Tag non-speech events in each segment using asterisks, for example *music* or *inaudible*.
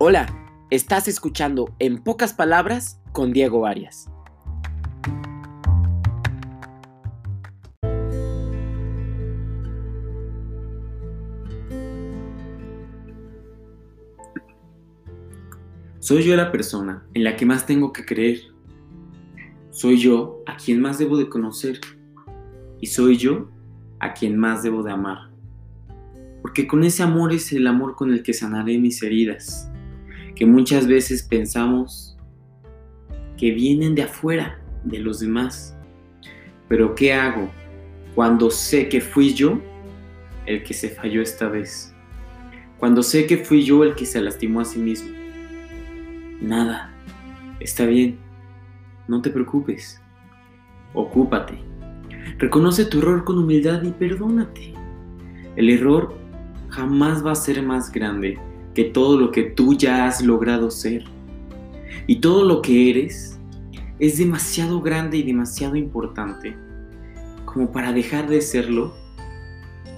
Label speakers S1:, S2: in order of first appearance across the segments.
S1: Hola, estás escuchando En pocas palabras con Diego Arias.
S2: Soy yo la persona en la que más tengo que creer. Soy yo a quien más debo de conocer. Y soy yo a quien más debo de amar. Porque con ese amor es el amor con el que sanaré mis heridas que muchas veces pensamos que vienen de afuera, de los demás. Pero ¿qué hago cuando sé que fui yo el que se falló esta vez? Cuando sé que fui yo el que se lastimó a sí mismo. Nada, está bien, no te preocupes, ocúpate. Reconoce tu error con humildad y perdónate. El error jamás va a ser más grande que todo lo que tú ya has logrado ser. Y todo lo que eres es demasiado grande y demasiado importante como para dejar de serlo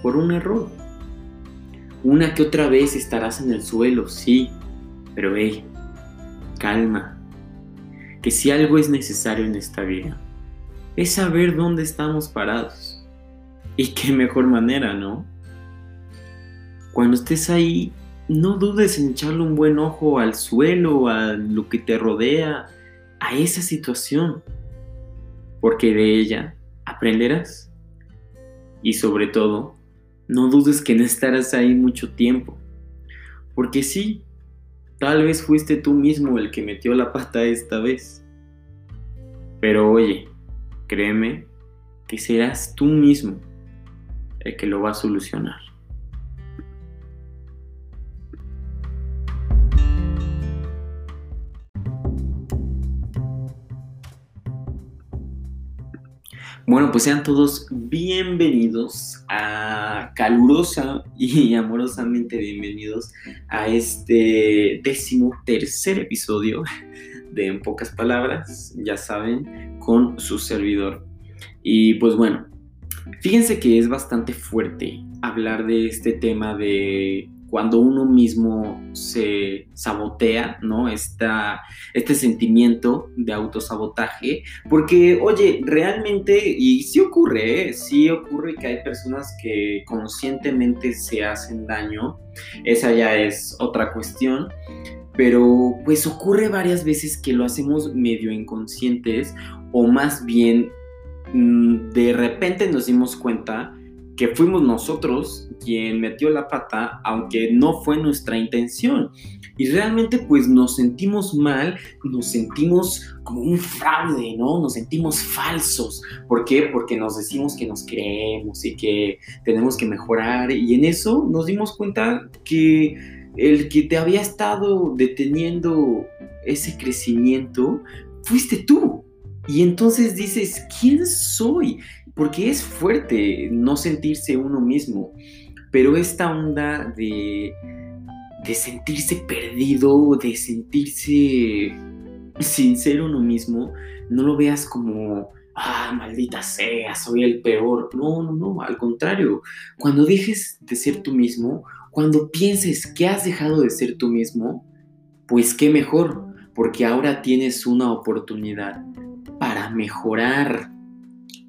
S2: por un error. Una que otra vez estarás en el suelo, sí, pero hey, calma. Que si algo es necesario en esta vida, es saber dónde estamos parados. Y qué mejor manera, ¿no? Cuando estés ahí no dudes en echarle un buen ojo al suelo, a lo que te rodea, a esa situación, porque de ella aprenderás. Y sobre todo, no dudes que no estarás ahí mucho tiempo, porque sí, tal vez fuiste tú mismo el que metió la pata esta vez. Pero oye, créeme que serás tú mismo el que lo va a solucionar. Bueno, pues sean todos bienvenidos a calurosa y *laughs* amorosamente bienvenidos a este décimo tercer episodio *laughs* de En pocas palabras, ya saben, con su servidor. Y pues bueno, fíjense que es bastante fuerte hablar de este tema de cuando uno mismo se sabotea, ¿no? Esta, este sentimiento de autosabotaje, porque, oye, realmente, y sí ocurre, ¿eh? sí ocurre que hay personas que conscientemente se hacen daño, esa ya es otra cuestión, pero pues ocurre varias veces que lo hacemos medio inconscientes o más bien mm, de repente nos dimos cuenta que fuimos nosotros quien metió la pata, aunque no fue nuestra intención. Y realmente pues nos sentimos mal, nos sentimos como un fraude, ¿no? Nos sentimos falsos. ¿Por qué? Porque nos decimos que nos creemos y que tenemos que mejorar. Y en eso nos dimos cuenta que el que te había estado deteniendo ese crecimiento fuiste tú. Y entonces dices, ¿quién soy? Porque es fuerte no sentirse uno mismo, pero esta onda de, de sentirse perdido, de sentirse sin ser uno mismo, no lo veas como, ah, maldita sea, soy el peor. No, no, no, al contrario, cuando dejes de ser tú mismo, cuando pienses que has dejado de ser tú mismo, pues qué mejor, porque ahora tienes una oportunidad para mejorar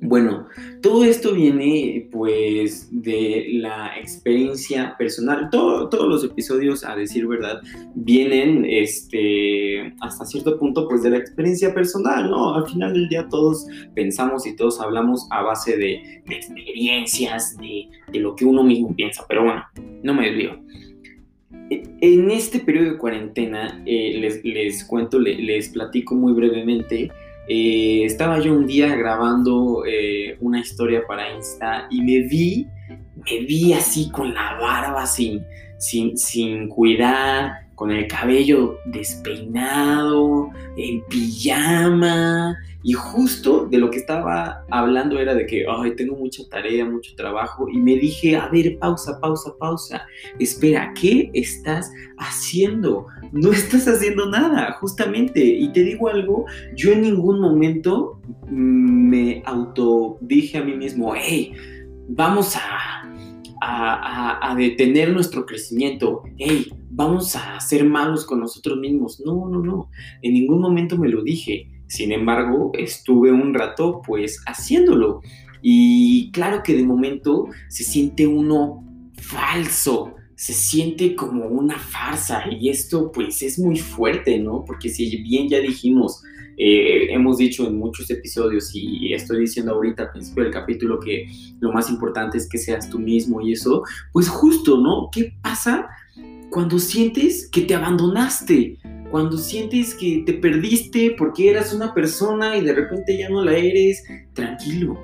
S2: bueno, todo esto viene pues de la experiencia personal. todos los episodios, a decir verdad, vienen este, hasta cierto punto pues de la experiencia personal, ¿no? Al final del día todos pensamos y todos hablamos a base de, experiencias, de, lo que uno mismo piensa, pero bueno, no me desvío. En este periodo de cuarentena, eh, les, les, cuento, les platico muy brevemente eh, estaba yo un día grabando eh, una historia para Insta y me vi, me vi así con la barba sin, sin, sin cuidar, con el cabello despeinado, en pijama, y justo de lo que estaba hablando era de que, ay, tengo mucha tarea, mucho trabajo, y me dije, a ver, pausa, pausa, pausa, espera, ¿qué estás haciendo? No estás haciendo nada, justamente, y te digo algo, yo en ningún momento me auto dije a mí mismo, hey, vamos a, a, detener nuestro crecimiento. Hey, vamos a ser malos con nosotros mismos. No, no, no. En ningún momento me lo dije. Sin embargo, estuve un rato pues haciéndolo. Y claro que de momento se siente uno falso, se siente como una farsa y esto pues es muy fuerte, ¿no? Porque si bien ya dijimos, eh, hemos dicho en muchos episodios y estoy diciendo ahorita al principio del capítulo que lo más importante es que seas tú mismo y eso, pues justo, ¿no? ¿Qué pasa cuando sientes que te abandonaste? Cuando sientes que te perdiste porque eras una persona y de repente ya no la eres, tranquilo.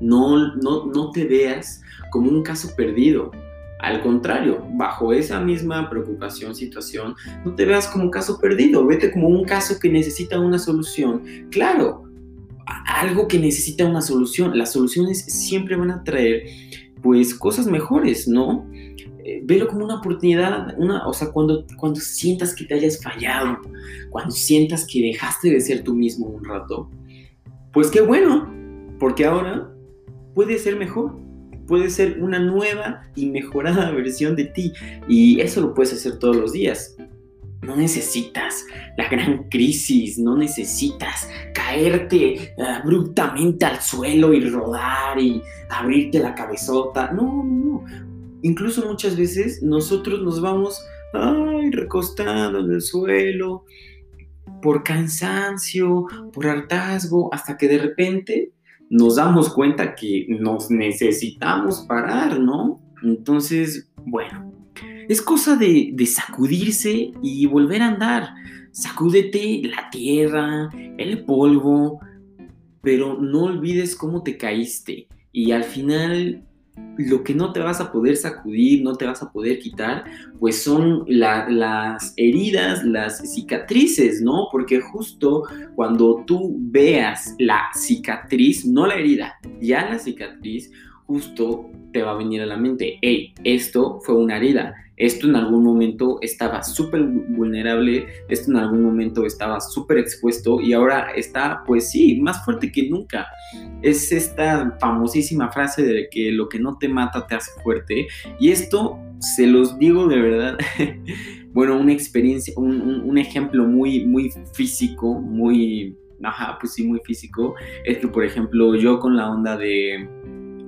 S2: No, no, no te veas como un caso perdido al contrario, bajo esa misma preocupación, situación, no te veas como un caso perdido, vete como un caso que necesita una solución. Claro, algo que necesita una solución. Las soluciones siempre van a traer, pues, cosas mejores, ¿no? Eh, velo como una oportunidad, una, o sea, cuando, cuando sientas que te hayas fallado, cuando sientas que dejaste de ser tú mismo un rato, pues qué bueno, porque ahora puede ser mejor puede ser una nueva y mejorada *laughs* versión de ti. Y eso lo puedes hacer todos los días. No necesitas la gran crisis, no necesitas caerte eh, abruptamente al suelo y rodar y abrirte la cabezota. No, no, no. Incluso muchas veces nosotros nos vamos ay, recostando en el suelo por cansancio, por hartazgo, hasta que de repente nos damos cuenta que nos necesitamos parar, ¿no? Entonces, bueno, es cosa de, sacudirse y volver a andar. Sacúdete la tierra, el polvo, pero no olvides cómo te caíste. Y al final lo que no te vas a poder sacudir, no te vas a poder quitar, pues son las heridas, las cicatrices, ¿no? Porque justo cuando tú veas la cicatriz, no la herida, ya la cicatriz, justo te va a venir a la mente, hey, esto fue una herida, esto en algún momento estaba súper vulnerable, esto en algún momento estaba súper expuesto y ahora está, pues sí, más fuerte que nunca. Es esta famosísima frase de que lo que no te mata te hace fuerte y esto se los digo de verdad. *laughs* bueno, una experiencia, un, ejemplo muy, muy físico, muy, ajá, pues sí, muy físico, es que por ejemplo yo con la onda de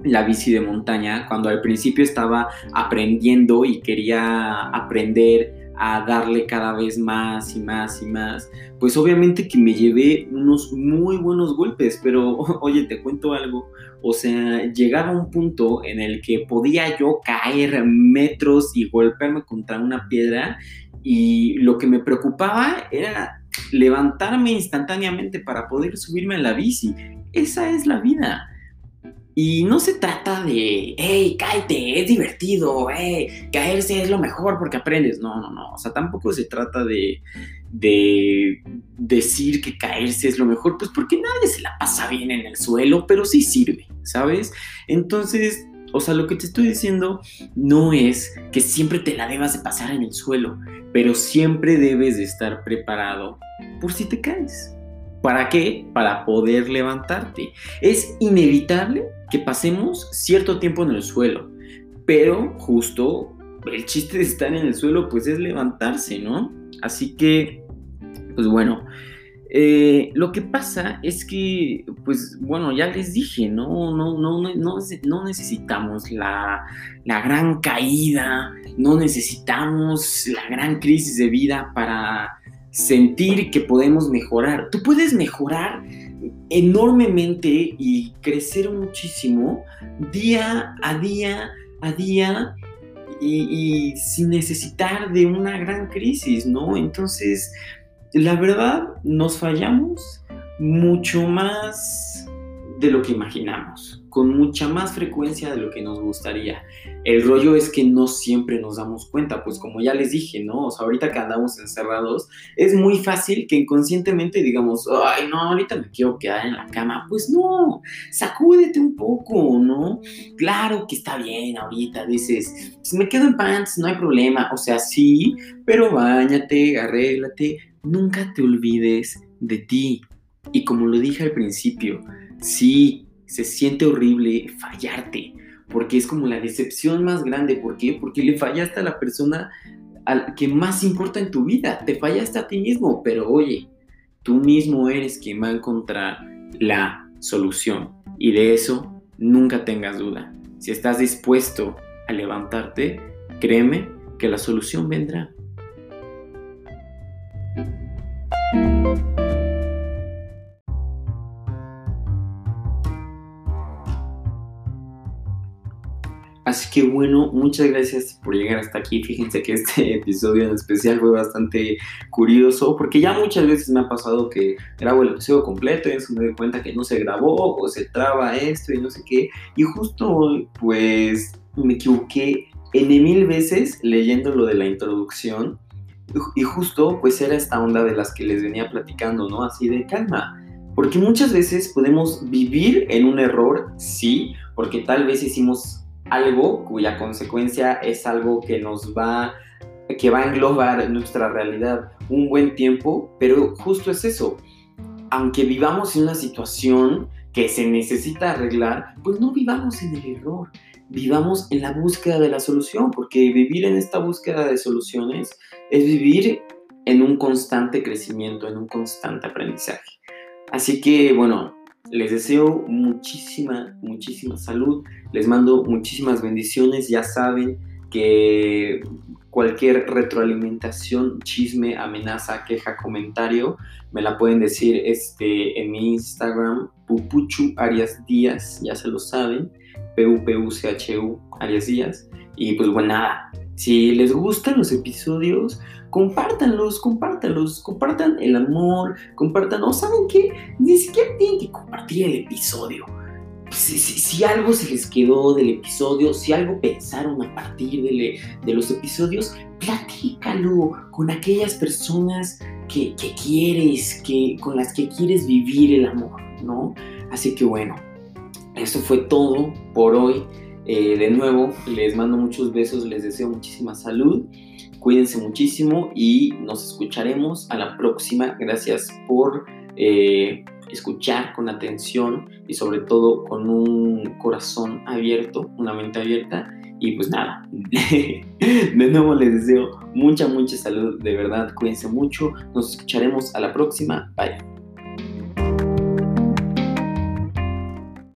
S2: la bici de montaña, cuando al principio estaba aprendiendo y quería aprender a darle cada vez más y más y más, pues obviamente que me llevé unos muy buenos golpes, pero *laughs* oye, te cuento algo, o sea, llegaba un punto en el que podía yo caer metros y golpearme contra una piedra y lo que me preocupaba era levantarme instantáneamente para poder subirme a la bici. Esa es la vida. Y no se trata de, hey, cállate, es divertido, hey, caerse es lo mejor porque aprendes. No, no, no. O sea, tampoco se trata de, de decir que caerse es lo mejor, pues porque nadie se la pasa bien en el suelo, pero sí sirve, ¿sabes? Entonces, o sea, lo que te estoy diciendo no es que siempre te la debas de pasar en el suelo, pero siempre debes de estar preparado por si te caes. ¿Para qué? Para poder levantarte. Es inevitable que pasemos cierto tiempo en el suelo, pero justo el chiste de estar en el suelo pues es levantarse, ¿no? Así que, pues bueno, eh, lo que pasa es que, pues bueno, ya les dije, no, no, no, no, no necesitamos la, la gran caída, no necesitamos la gran crisis de vida para sentir que podemos mejorar. Tú puedes mejorar enormemente y crecer muchísimo día a día a día y, sin necesitar de una gran crisis, ¿no? Entonces, la verdad, nos fallamos mucho más de lo que imaginamos con mucha más frecuencia de lo que nos gustaría. El rollo es que no siempre nos damos cuenta, pues como ya les dije, ¿no? O sea, ahorita que andamos encerrados, es muy fácil que inconscientemente digamos, ay, no, ahorita me quiero quedar en la cama. Pues no, sacúdete un poco, ¿no? Claro que está bien ahorita, dices, pues me quedo en pants, no hay problema. O sea, sí, pero bañate, arréglate, nunca te olvides de ti. Y como lo dije al principio, sí, se siente horrible fallarte, porque es como la decepción más grande. ¿Por qué? Porque le fallaste a la persona al que más importa en tu vida, te fallaste a ti mismo, pero oye, tú mismo eres quien va a encontrar la solución y de eso nunca tengas duda. Si estás dispuesto a levantarte, créeme que la solución vendrá. Así que bueno, muchas gracias por llegar hasta aquí. Fíjense que este *laughs* episodio en especial fue bastante curioso porque ya muchas veces me ha pasado que grabo el episodio completo y eso me doy cuenta que no se grabó o se traba esto y no sé qué. Y justo pues me equivoqué en mil veces leyendo lo de la introducción y justo pues era esta onda de las que les venía platicando, ¿no? Así de calma. Porque muchas veces podemos vivir en un error, sí, porque tal vez hicimos algo cuya consecuencia es algo que nos va, que va a englobar nuestra realidad un buen tiempo, pero justo es eso. Aunque vivamos en una situación que se necesita arreglar, pues no vivamos en el error, vivamos en la búsqueda de la solución, porque vivir en esta búsqueda de soluciones es vivir en un constante crecimiento, en un constante aprendizaje. Así que, bueno, les deseo muchísima, muchísima salud. Les mando muchísimas bendiciones. Ya saben que cualquier retroalimentación, chisme, amenaza, queja, comentario, me la pueden decir este, en mi Instagram, Pupuchu Arias Díaz, ya se lo saben, P-U-P-U-C-H-U Arias Díaz. Y pues bueno, nada, si les gustan los episodios, compártanlos, compártanlos, compartan el amor, compartan, o saben qué, ni siquiera tienen que el episodio. Si, algo se les quedó del episodio, si algo pensaron a partir de, los episodios, platícalo con aquellas personas que, que, quieres, que, con las que quieres vivir el amor, ¿no? Así que bueno, eso fue todo por hoy. Eh, de nuevo, les mando muchos besos, les deseo muchísima salud, cuídense muchísimo y nos escucharemos a la próxima. Gracias por eh, escuchar con atención y sobre todo con un corazón abierto, una mente abierta. Y pues nada, *laughs* de nuevo les deseo mucha, mucha salud, de verdad, cuídense mucho, nos escucharemos a la próxima, bye.